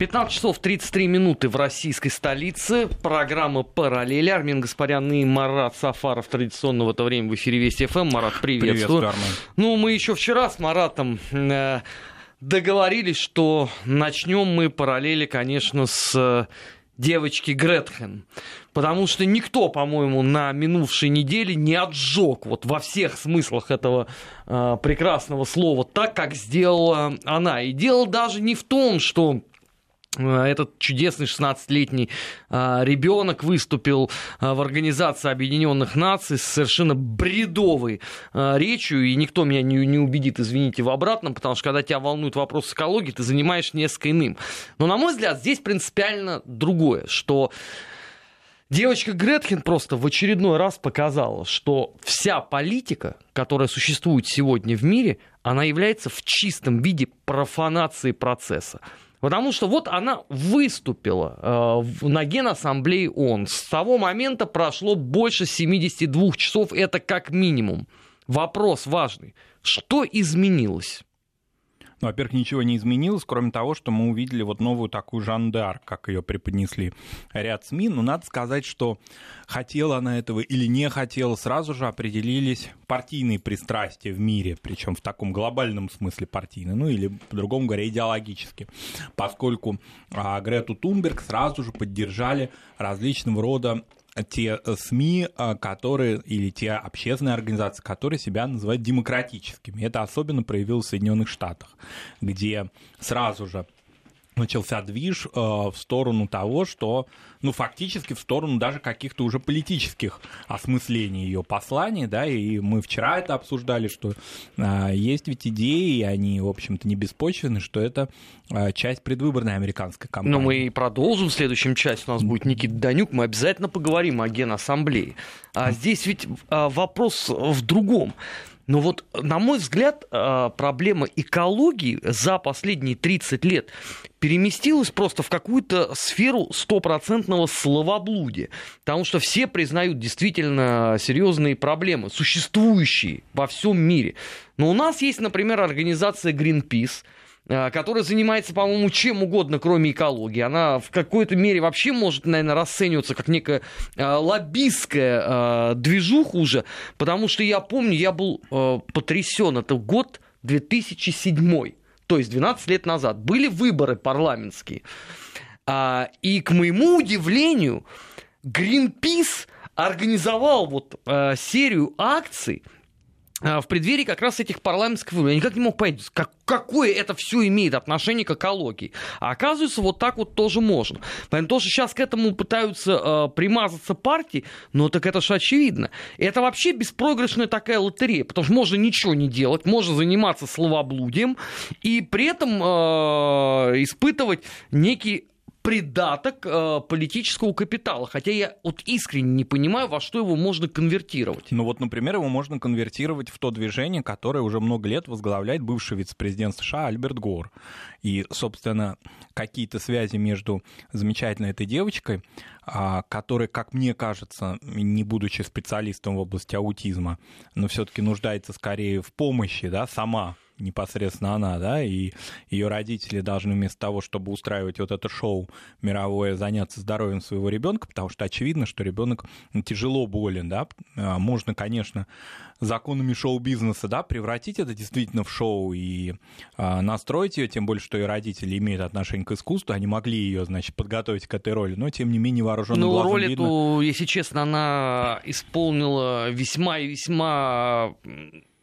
15 часов 33 минуты в российской столице. Программа «Параллель». Армин Гаспарян и Марат Сафаров традиционно в это время в эфире Вести ФМ. Марат, приветствую. Приветствую, Ну, мы еще вчера с Маратом э, договорились, что начнем мы параллели, конечно, с э, девочки Гретхен. Потому что никто, по-моему, на минувшей неделе не отжег вот во всех смыслах этого э, прекрасного слова так, как сделала она. И дело даже не в том, что этот чудесный 16-летний а, ребенок выступил а, в Организации Объединенных Наций с совершенно бредовой речью, и никто меня не, не убедит, извините, в обратном, потому что когда тебя волнует вопрос экологии, ты занимаешь несколько иным. Но, на мой взгляд, здесь принципиально другое, что Девочка Гретхен просто в очередной раз показала, что вся политика, которая существует сегодня в мире, она является в чистом виде профанацией процесса. Потому что вот она выступила э, на Генассамблее ООН. С того момента прошло больше 72 часов, это как минимум. Вопрос важный. Что изменилось? Ну, во-первых, ничего не изменилось, кроме того, что мы увидели вот новую такую Жан д'Арк, как ее преподнесли ряд СМИ. Но надо сказать, что хотела она этого или не хотела, сразу же определились партийные пристрастия в мире, причем в таком глобальном смысле партийные, ну или, по-другому говоря, идеологически, поскольку а, Грету Тунберг сразу же поддержали различного рода те э, СМИ, э, которые, или те общественные организации, которые себя называют демократическими. Это особенно проявилось в Соединенных Штатах, где сразу же начался движ э, в сторону того, что, ну, фактически в сторону даже каких-то уже политических осмыслений ее посланий, да, и мы вчера это обсуждали, что э, есть ведь идеи, и они, в общем-то, не беспочвены, что это э, часть предвыборной американской кампании. Но мы и продолжим в следующем части, у нас будет Никита Данюк, мы обязательно поговорим о Генассамблее. А здесь ведь э, вопрос в другом. Но вот, на мой взгляд, э, проблема экологии за последние 30 лет переместилась просто в какую-то сферу стопроцентного словоблудия. Потому что все признают действительно серьезные проблемы, существующие во всем мире. Но у нас есть, например, организация Greenpeace – которая занимается, по-моему, чем угодно, кроме экологии. Она в какой-то мере вообще может, наверное, расцениваться как некая э, лоббистская э, движуха уже, потому что я помню, я был э, потрясен. Это год 2007, то есть 12 лет назад. Были выборы парламентские. А, и, к моему удивлению, Greenpeace организовал вот э, серию акций, в преддверии как раз этих парламентских выборов. Я никак не мог понять, как, какое это все имеет отношение к экологии. А оказывается, вот так вот тоже можно. Поэтому то, что сейчас к этому пытаются э, примазаться партии, ну так это же очевидно. Это вообще беспроигрышная такая лотерея, потому что можно ничего не делать, можно заниматься словоблудием и при этом э, испытывать некий придаток э, политического капитала. Хотя я вот искренне не понимаю, во что его можно конвертировать. Ну вот, например, его можно конвертировать в то движение, которое уже много лет возглавляет бывший вице-президент США Альберт Гор. И, собственно, какие-то связи между замечательной этой девочкой, а, которая, как мне кажется, не будучи специалистом в области аутизма, но все-таки нуждается скорее в помощи, да, сама непосредственно она, да, и ее родители должны вместо того, чтобы устраивать вот это шоу мировое, заняться здоровьем своего ребенка, потому что очевидно, что ребенок тяжело болен, да. А, можно, конечно, законами шоу-бизнеса, да, превратить это действительно в шоу и а, настроить ее, тем более, что и родители имеют отношение к искусству, они могли ее, значит, подготовить к этой роли, но тем не менее вооруженным ну, глазом роль видно... если честно, она исполнила весьма и весьма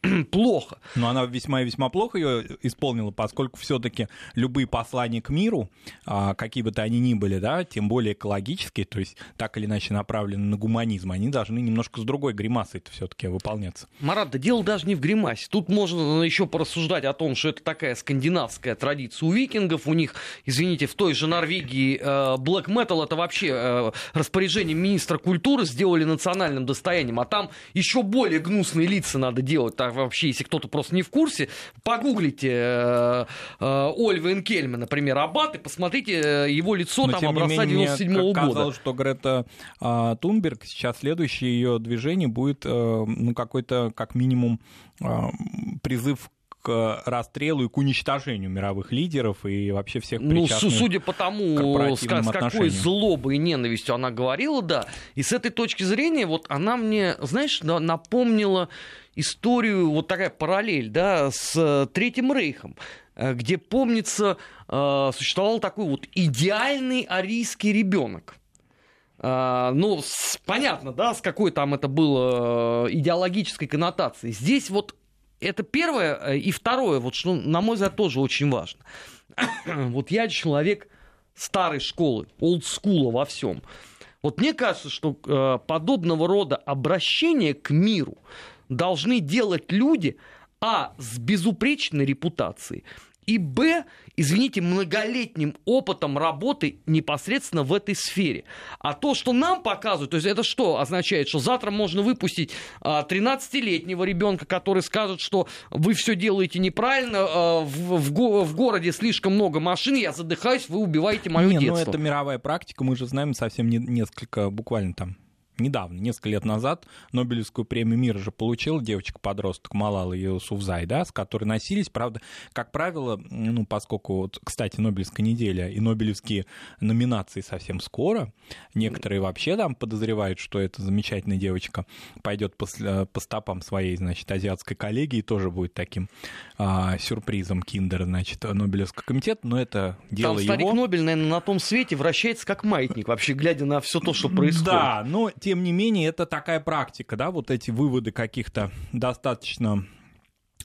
плохо. Но она весьма и весьма плохо ее исполнила, поскольку все-таки любые послания к миру, а, какие бы то они ни были, да, тем более экологические, то есть так или иначе направлены на гуманизм, они должны немножко с другой гримасой все-таки выполняться. Марат, да дело даже не в гримасе. Тут можно еще порассуждать о том, что это такая скандинавская традиция у викингов. У них, извините, в той же Норвегии black metal это вообще э, распоряжение министра культуры сделали национальным достоянием, а там еще более гнусные лица надо делать вообще, если кто-то просто не в курсе, погуглите э, э, Ольвен Кельма, например, Аббат, и посмотрите э, его лицо Но, там образца 97 -го года. казалось, что Грета э, Тунберг, сейчас следующее ее движение будет, э, ну, какой-то, как минимум, э, призыв к расстрелу и к уничтожению мировых лидеров и вообще всех Ну, судя по тому, с, с какой злобой и ненавистью она говорила, да. И с этой точки зрения, вот она мне, знаешь, напомнила историю, вот такая параллель, да, с Третьим Рейхом, э, где, помнится, э, существовал такой вот идеальный арийский ребенок. Ну, с, понятно, да, с какой там это было идеологической коннотацией. Здесь вот это первое. И второе, вот что, на мой взгляд, тоже очень важно. вот я человек старой школы, олдскула во всем. Вот мне кажется, что э, подобного рода обращение к миру должны делать люди, а, с безупречной репутацией, и б, извините, многолетним опытом работы непосредственно в этой сфере. А то, что нам показывают, то есть это что означает, что завтра можно выпустить 13-летнего а, ребенка, который скажет, что вы все делаете неправильно, а, в, в, в городе слишком много машин, я задыхаюсь, вы убиваете мое не, детство. Ну это мировая практика, мы же знаем совсем не, несколько, буквально там недавно, несколько лет назад, Нобелевскую премию мира же получила девочка-подросток Малала Юсуфзай, да, с которой носились. Правда, как правило, ну, поскольку, вот, кстати, Нобелевская неделя и Нобелевские номинации совсем скоро, некоторые вообще там подозревают, что эта замечательная девочка пойдет по, по стопам своей, значит, азиатской коллеги и тоже будет таким а, сюрпризом киндера, значит, Нобелевского комитета, но это дело там старик его. Нобель, наверное, на том свете вращается как маятник, вообще глядя на все то, что происходит. Да, но тем не менее, это такая практика, да, вот эти выводы каких-то достаточно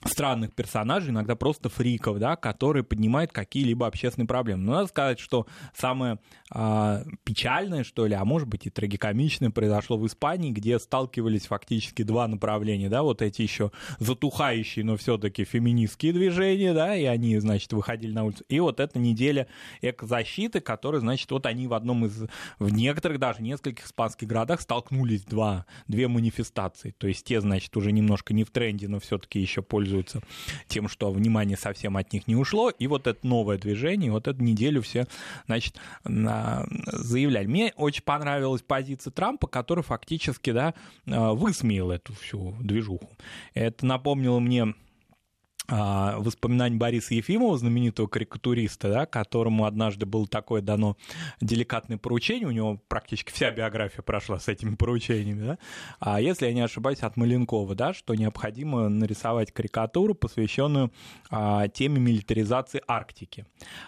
странных персонажей, иногда просто фриков, да, которые поднимают какие-либо общественные проблемы. Но надо сказать, что самое а, печальное, что ли, а может быть и трагикомичное произошло в Испании, где сталкивались фактически два направления, да, вот эти еще затухающие, но все-таки феминистские движения, да, и они, значит, выходили на улицу. И вот эта неделя экозащиты, которая, значит, вот они в одном из, в некоторых даже нескольких испанских городах столкнулись два, две манифестации. То есть те, значит, уже немножко не в тренде, но все-таки еще пользуются тем, что внимание совсем от них не ушло. И вот это новое движение, вот эту неделю все, значит, на заявляли. Мне очень понравилась позиция Трампа, который фактически да, э, высмеял эту всю движуху. Это напомнило мне воспоминаний Бориса Ефимова, знаменитого карикатуриста, да, которому однажды было такое дано деликатное поручение, у него практически вся биография прошла с этими поручениями, да, а если я не ошибаюсь, от Маленкова, да, что необходимо нарисовать карикатуру, посвященную а, теме милитаризации Арктики.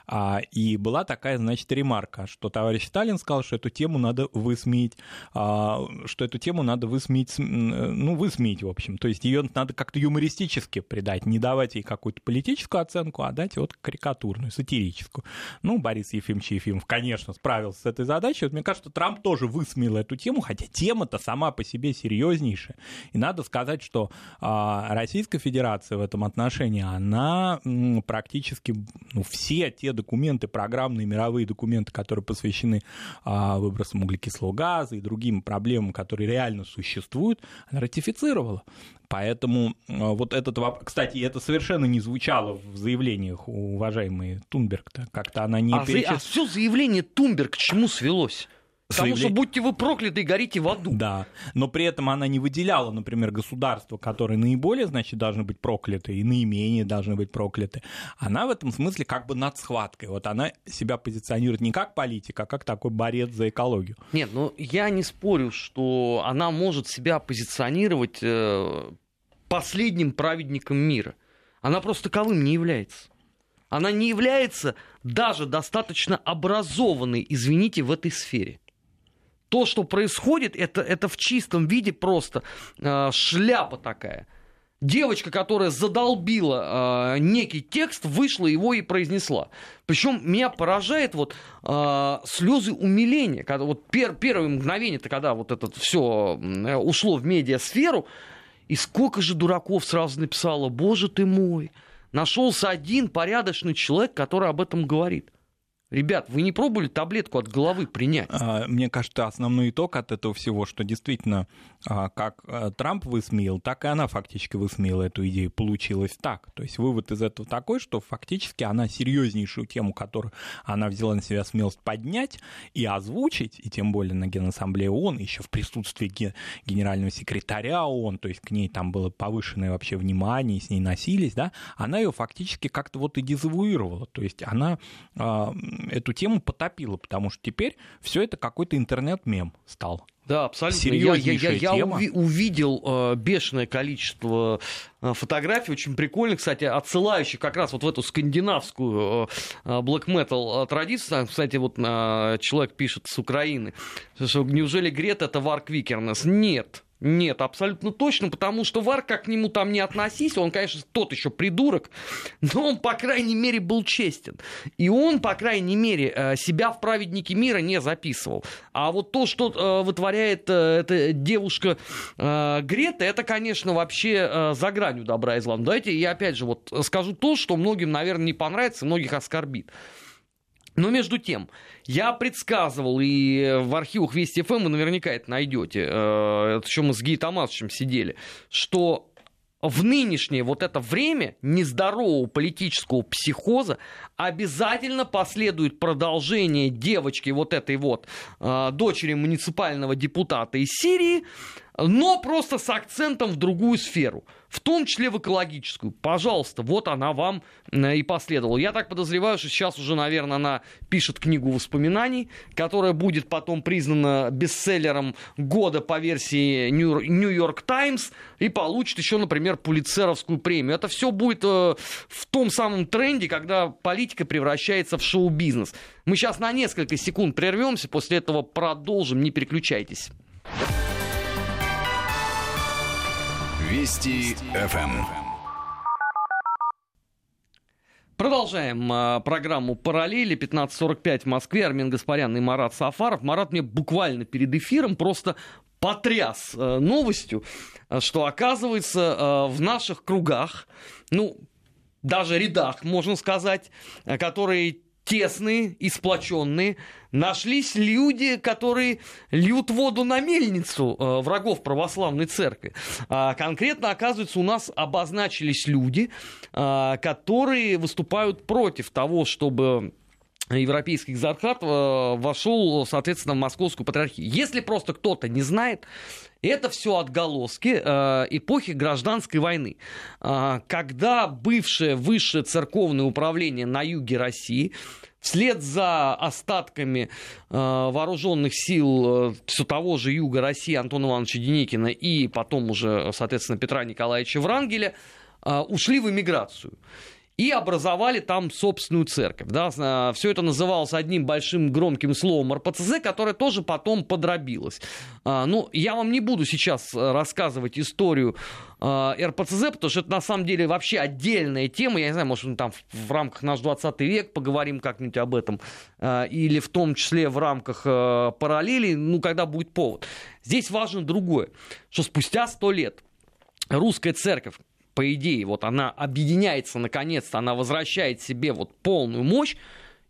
А, и была такая, значит, ремарка, что товарищ Сталин сказал, что эту тему надо высмеять, а, что эту тему надо высмеять, ну, высмеять, в общем, то есть ее надо как-то юмористически придать, не давать давать ей какую-то политическую оценку, а дать вот карикатурную, сатирическую. Ну, Борис Ефимович Ефимов, конечно, справился с этой задачей. Вот мне кажется, Трамп тоже высмеял эту тему, хотя тема-то сама по себе серьезнейшая. И надо сказать, что а, Российская Федерация в этом отношении, она м, практически ну, все те документы, программные мировые документы, которые посвящены а, выбросам углекислого газа и другим проблемам, которые реально существуют, она ратифицировала. Поэтому а, вот этот вопрос... Кстати, это совершенно не звучало в заявлениях уважаемой Тунберг-то. Как-то она не а, перечис... а все заявление Тунберг к чему свелось? Потому что будьте вы прокляты и горите в аду. Да, но при этом она не выделяла, например, государства, которые наиболее, значит, должны быть прокляты и наименее должны быть прокляты. Она в этом смысле как бы над схваткой. Вот она себя позиционирует не как политик, а как такой борец за экологию. Нет, ну я не спорю, что она может себя позиционировать э, последним праведником мира. Она просто таковым не является. Она не является даже достаточно образованной, извините, в этой сфере то, что происходит, это, это в чистом виде просто э, шляпа такая. Девочка, которая задолбила э, некий текст, вышла его и произнесла. Причем меня поражает вот э, слезы умиления, когда вот пер, первое мгновение, то когда вот это все ушло в медиасферу, и сколько же дураков сразу написало, боже ты мой, нашелся один порядочный человек, который об этом говорит. Ребят, вы не пробовали таблетку от головы принять? А, мне кажется, основной итог от этого всего, что действительно, как а, Трамп высмеял, так и она фактически высмеяла эту идею. Получилось так. То есть вывод из этого такой, что фактически она серьезнейшую тему, которую она взяла на себя смелость поднять и озвучить, и тем более на Генассамблее ООН, еще в присутствии генерального секретаря ООН, то есть к ней там было повышенное вообще внимание, с ней носились, да, она ее фактически как-то вот и дезавуировала. То есть она эту тему потопило, потому что теперь все это какой-то интернет-мем стал. Да, абсолютно. Я, я, я, я уви- увидел э, бешеное количество э, фотографий, очень прикольных, кстати, отсылающих как раз вот в эту скандинавскую э, black metal э, традицию. Кстати, вот э, человек пишет с Украины, что неужели Грет это Варк Викернес? Нет. Нет, абсолютно точно, потому что Вар, как к нему там не относись, он, конечно, тот еще придурок, но он, по крайней мере, был честен. И он, по крайней мере, э, себя в праведнике мира не записывал. А вот то, что э, вытворяет э, эта девушка Грета, это, конечно, вообще за гранью добра и зла. Давайте я опять же вот скажу то, что многим, наверное, не понравится, многих оскорбит. Но между тем, я предсказывал, и в архивах Вести ФМ вы наверняка это найдете, э, это еще мы с Гей Томасовичем сидели, что в нынешнее вот это время нездорового политического психоза обязательно последует продолжение девочки вот этой вот э, дочери муниципального депутата из Сирии, но просто с акцентом в другую сферу, в том числе в экологическую. Пожалуйста, вот она вам э, и последовала. Я так подозреваю, что сейчас уже, наверное, она пишет книгу воспоминаний, которая будет потом признана бестселлером года по версии York Times и получит еще, например, Пулицеровскую премию. Это все будет э, в том самом тренде, когда политика превращается в шоу-бизнес. Мы сейчас на несколько секунд прервемся, после этого продолжим, не переключайтесь. Вести ФМ. Продолжаем э, программу «Параллели». 15.45 в Москве. Армин Гаспарян и Марат Сафаров. Марат мне буквально перед эфиром просто потряс э, новостью, что оказывается э, в наших кругах, ну, даже рядах, можно сказать, которые тесные и сплоченные, нашлись люди, которые льют воду на мельницу э, врагов православной церкви. А конкретно, оказывается, у нас обозначились люди, э, которые выступают против того, чтобы европейский экзархат э, вошел, соответственно, в московскую патриархию. Если просто кто-то не знает, это все отголоски э, эпохи гражданской войны, э, когда бывшее высшее церковное управление на юге России вслед за остатками э, вооруженных сил э, все того же юга России Антона Ивановича Деникина и потом уже, соответственно, Петра Николаевича Врангеля э, ушли в эмиграцию и образовали там собственную церковь. Да? А, Все это называлось одним большим громким словом РПЦЗ, которое тоже потом подробилось. А, ну, я вам не буду сейчас э, рассказывать историю а, РПЦЗ, потому что это на самом деле вообще отдельная тема. Я не знаю, может, мы там в рамках наш 20 век поговорим как-нибудь об этом, или в том числе в рамках э, параллели, ну, когда будет повод. Здесь важно другое, что спустя сто лет русская церковь, по идее, вот она объединяется наконец-то, она возвращает себе вот полную мощь,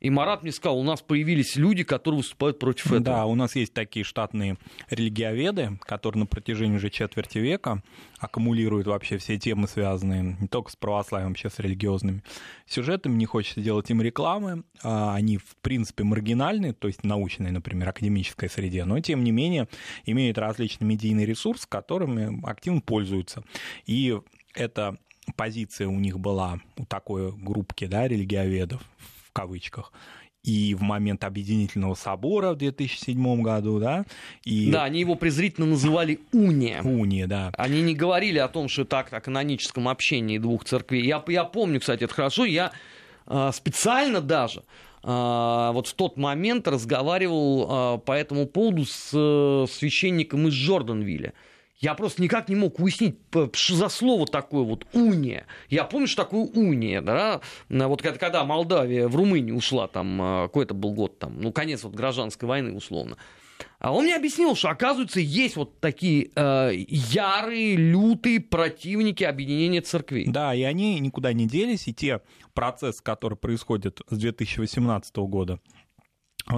и Марат мне сказал, у нас появились люди, которые выступают против этого. Да, у нас есть такие штатные религиоведы, которые на протяжении уже четверти века аккумулируют вообще все темы, связанные не только с православием, вообще с религиозными сюжетами. Не хочется делать им рекламы. А они, в принципе, маргинальны, то есть научной, например, академической среде, но, тем не менее, имеют различный медийный ресурс, которыми активно пользуются. И эта позиция у них была у такой группки да, религиоведов, в кавычках, и в момент Объединительного собора в 2007 году, да. И... Да, они его презрительно называли уния. Уния, да. Они не говорили о том, что так, о каноническом общении двух церквей. Я, я помню, кстати, это хорошо, я э, специально даже э, вот в тот момент разговаривал э, по этому поводу с э, священником из Джорданвилля. Я просто никак не мог уяснить, что за слово такое вот уния. Я помню, что такое уния, да, вот когда Молдавия в Румынию ушла, там, а, какой это был год, там, ну, конец вот гражданской войны, условно. А он мне объяснил, что, оказывается, есть вот такие э, ярые, лютые противники объединения церквей. Да, и они никуда не делись, и те процессы, которые происходят с 2018 года,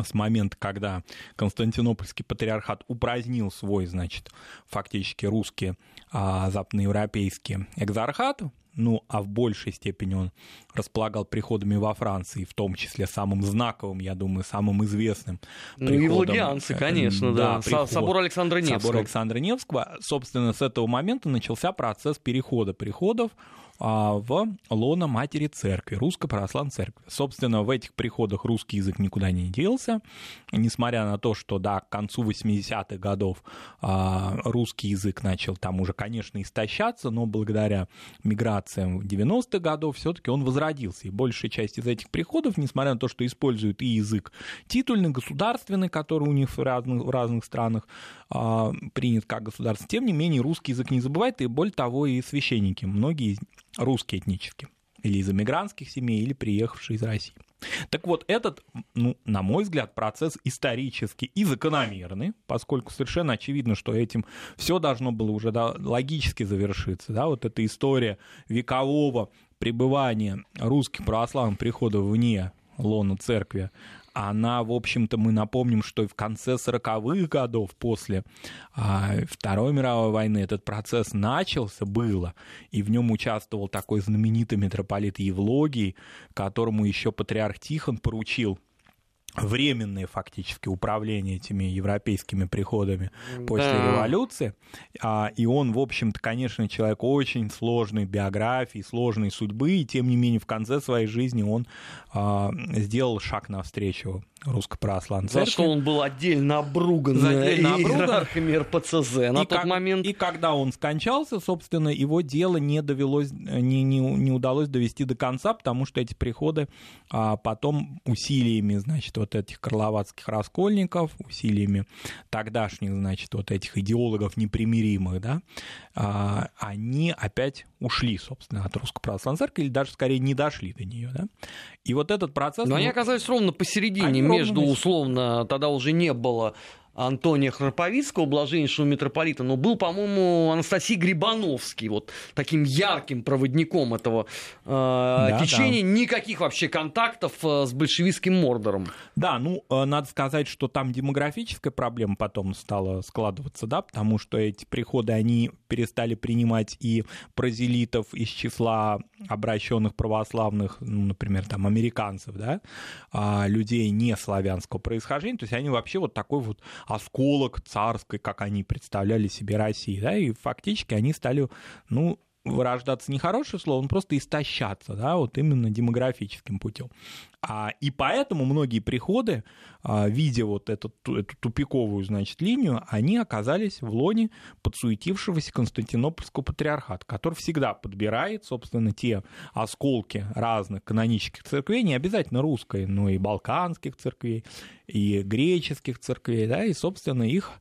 с момента, когда Константинопольский патриархат упразднил свой, значит, фактически русский, а, западноевропейский экзархат, ну, а в большей степени он располагал приходами во Франции, в том числе самым знаковым, я думаю, самым известным Ну, и владианцы, конечно, да. да. Приход, собор Александра Невского. Собор Александра Невского. Собственно, с этого момента начался процесс перехода приходов а, в лона матери церкви, русской православной церкви. Собственно, в этих приходах русский язык никуда не делся, несмотря на то, что, да, к концу 80-х годов а, русский язык начал там уже, конечно, истощаться, но благодаря миграциям 90-х годов все-таки он возродился. И большая часть из этих приходов, несмотря на то, что используют и язык титульный, государственный, который у них в разных, в разных странах а, принят как государство, тем не менее русский язык не забывает, и более того, и священники, многие русские этнические, или из эмигрантских семей, или приехавшие из России. Так вот, этот, ну, на мой взгляд, процесс исторически и закономерный, поскольку совершенно очевидно, что этим все должно было уже да, логически завершиться. Да? Вот эта история векового пребывания русских православных приходов вне лона церкви, она, в общем-то, мы напомним, что и в конце 40-х годов после а, Второй мировой войны этот процесс начался, было, и в нем участвовал такой знаменитый митрополит Евлогий, которому еще патриарх Тихон поручил временное фактически управление этими европейскими приходами после да. революции. А, и он, в общем-то, конечно, человек очень сложной биографии, сложной судьбы, и тем не менее в конце своей жизни он а, сделал шаг навстречу Русской Православной Церкви. За что он был отдельно обруган отдельно иерархами РПЦЗ на и тот как, момент. И когда он скончался, собственно, его дело не довелось, не, не, не удалось довести до конца, потому что эти приходы а, потом усилиями, значит, вот этих карловацких раскольников, усилиями тогдашних, значит, вот этих идеологов непримиримых, да, а, они опять ушли, собственно, от Русской Православной Церкви, или даже скорее не дошли до нее, да. И вот этот процесс... Но ну, они оказались ровно посередине, между, условно, тогда уже не было Антония Храповицкого, блаженнейшего митрополита, но был, по-моему, Анастасий Грибановский, вот таким ярким проводником этого э, да, течения. Да. Никаких вообще контактов э, с большевистским Мордором. Да, ну, э, надо сказать, что там демографическая проблема потом стала складываться, да, потому что эти приходы, они перестали принимать и прозелитов из числа обращенных православных, ну, например, там, американцев, да, а людей не славянского происхождения, то есть они вообще вот такой вот осколок царской, как они представляли себе России, да, и фактически они стали, ну, вырождаться нехорошее слово, он просто истощаться, да, вот именно демографическим путем. А, и поэтому многие приходы, а, видя вот эту, эту тупиковую, значит, линию, они оказались в лоне подсуетившегося Константинопольского патриархата, который всегда подбирает, собственно, те осколки разных канонических церквей, не обязательно русской, но и балканских церквей, и греческих церквей, да, и, собственно, их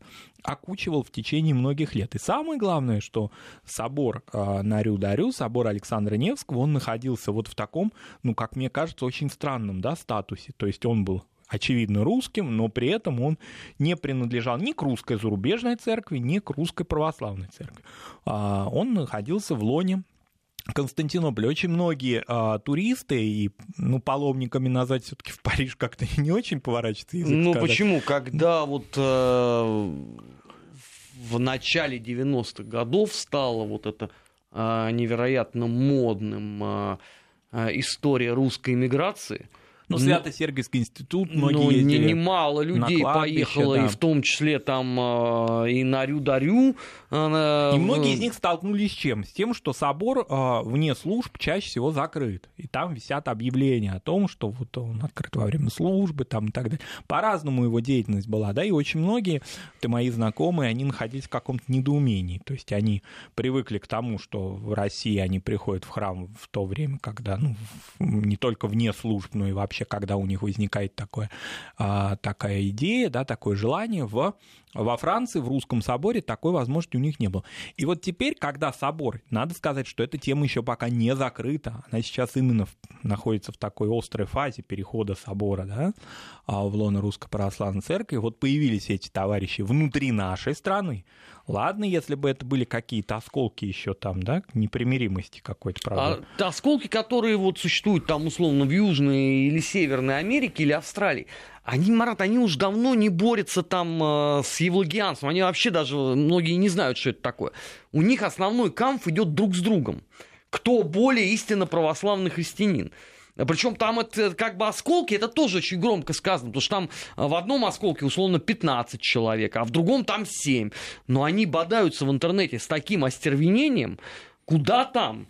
окучивал в течение многих лет. И самое главное, что собор э, на Рю-Дарю, собор Александра Невского, он находился вот в таком, ну, как мне кажется, очень странном да, статусе. То есть он был очевидно русским, но при этом он не принадлежал ни к русской зарубежной церкви, ни к русской православной церкви. А, он находился в лоне Константинополь. Очень многие а, туристы и ну, паломниками назвать все-таки в Париж как-то не очень поворачивается язык. Ну сказать. почему? Когда вот э, в начале 90-х годов стало вот это э, невероятно модным э, история русской иммиграции – ну, Свято-Сергиевский институт, многие ну, ездили немало людей поехало, да. и в том числе там э, и на Рю-Дарю. И многие из них столкнулись с чем? С тем, что собор э, вне служб чаще всего закрыт. И там висят объявления о том, что вот он открыт во время службы там, и так далее. По-разному его деятельность была, да, и очень многие, ты мои знакомые, они находились в каком-то недоумении. То есть они привыкли к тому, что в России они приходят в храм в то время, когда, ну, не только вне служб, но и вообще вообще, когда у них возникает такое, а, такая идея, да, такое желание в Во Франции, в русском соборе такой возможности у них не было. И вот теперь, когда собор, надо сказать, что эта тема еще пока не закрыта, она сейчас именно находится в такой острой фазе перехода собора да, а, в лоно Русской Православной Церкви, вот появились эти товарищи внутри нашей страны, Ладно, если бы это были какие-то осколки еще там, да, непримиримости какой-то, правда. А, осколки, которые вот существуют там условно в Южной или Северной Америке или Австралии, они, Марат, они уже давно не борются там э, с евлогианством. Они вообще даже, многие не знают, что это такое. У них основной камф идет друг с другом. Кто более истинно православный христианин. Причем там это как бы осколки, это тоже очень громко сказано, потому что там в одном осколке условно 15 человек, а в другом там 7. Но они бодаются в интернете с таким остервенением, куда там?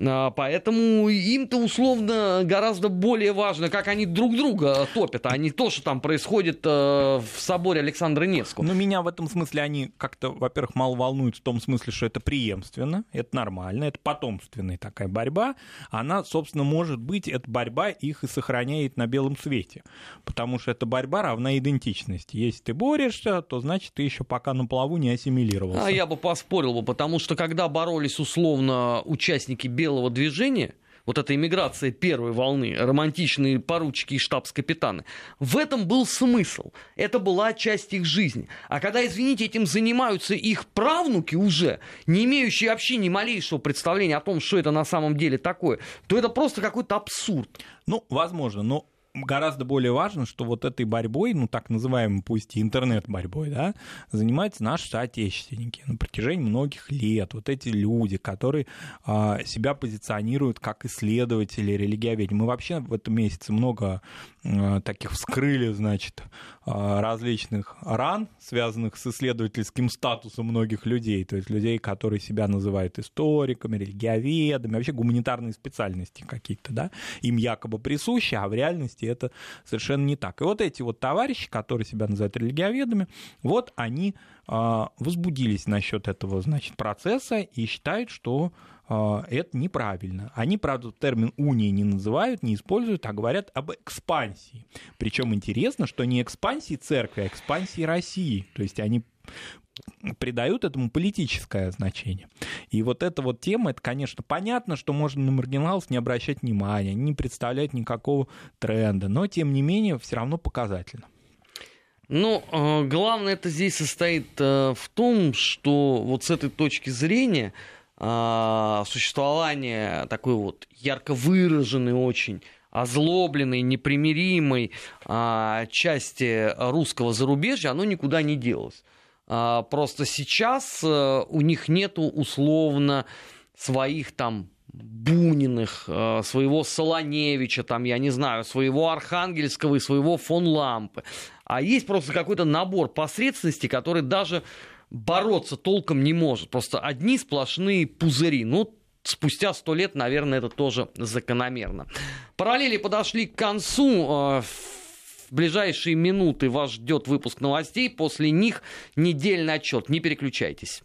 А, поэтому им-то условно гораздо более важно, как они друг друга топят, а не то, что там происходит э, в соборе Александра Невского. Ну, меня в этом смысле они как-то, во-первых, мало волнуют в том смысле, что это преемственно, это нормально, это потомственная такая борьба. Она, собственно, может быть, эта борьба их и сохраняет на белом свете, потому что эта борьба равна идентичности. Если ты борешься, то значит ты еще пока на плаву не ассимилировался. А я бы поспорил бы, потому что когда боролись условно участники участники белого движения, вот эта иммиграция первой волны, романтичные поручики и штабс-капитаны, в этом был смысл. Это была часть их жизни. А когда, извините, этим занимаются их правнуки уже, не имеющие вообще ни малейшего представления о том, что это на самом деле такое, то это просто какой-то абсурд. Ну, возможно, но гораздо более важно, что вот этой борьбой, ну так называемой, пусть и интернет-борьбой, да, занимаются наши соотечественники на протяжении многих лет. Вот эти люди, которые а, себя позиционируют как исследователи религиоведения. Мы вообще в этом месяце много а, таких вскрыли, значит, различных ран, связанных с исследовательским статусом многих людей, то есть людей, которые себя называют историками, религиоведами, вообще гуманитарные специальности какие-то, да, им якобы присущи, а в реальности это совершенно не так. И вот эти вот товарищи, которые себя называют религиоведами, вот они а, возбудились насчет этого, значит, процесса и считают, что это неправильно. Они, правда, термин унии не называют, не используют, а говорят об экспансии. Причем интересно, что не экспансии церкви, а экспансии России. То есть они придают этому политическое значение. И вот эта вот тема, это, конечно, понятно, что можно на маргиналов не обращать внимания, не представлять никакого тренда, но, тем не менее, все равно показательно. Ну, а, главное это здесь состоит э, в том, что вот с этой точки зрения а, существование такой вот ярко выраженной очень озлобленной, непримиримой а, части русского зарубежья, оно никуда не делось. А, просто сейчас э, у них нету условно своих там Буниных, своего Солоневича, там, я не знаю, своего Архангельского и своего фон Лампы. А есть просто какой-то набор посредственностей, который даже бороться толком не может. Просто одни сплошные пузыри. Ну, спустя сто лет, наверное, это тоже закономерно. Параллели подошли к концу. А, в ближайшие минуты вас ждет выпуск новостей. После них недельный отчет. Не переключайтесь.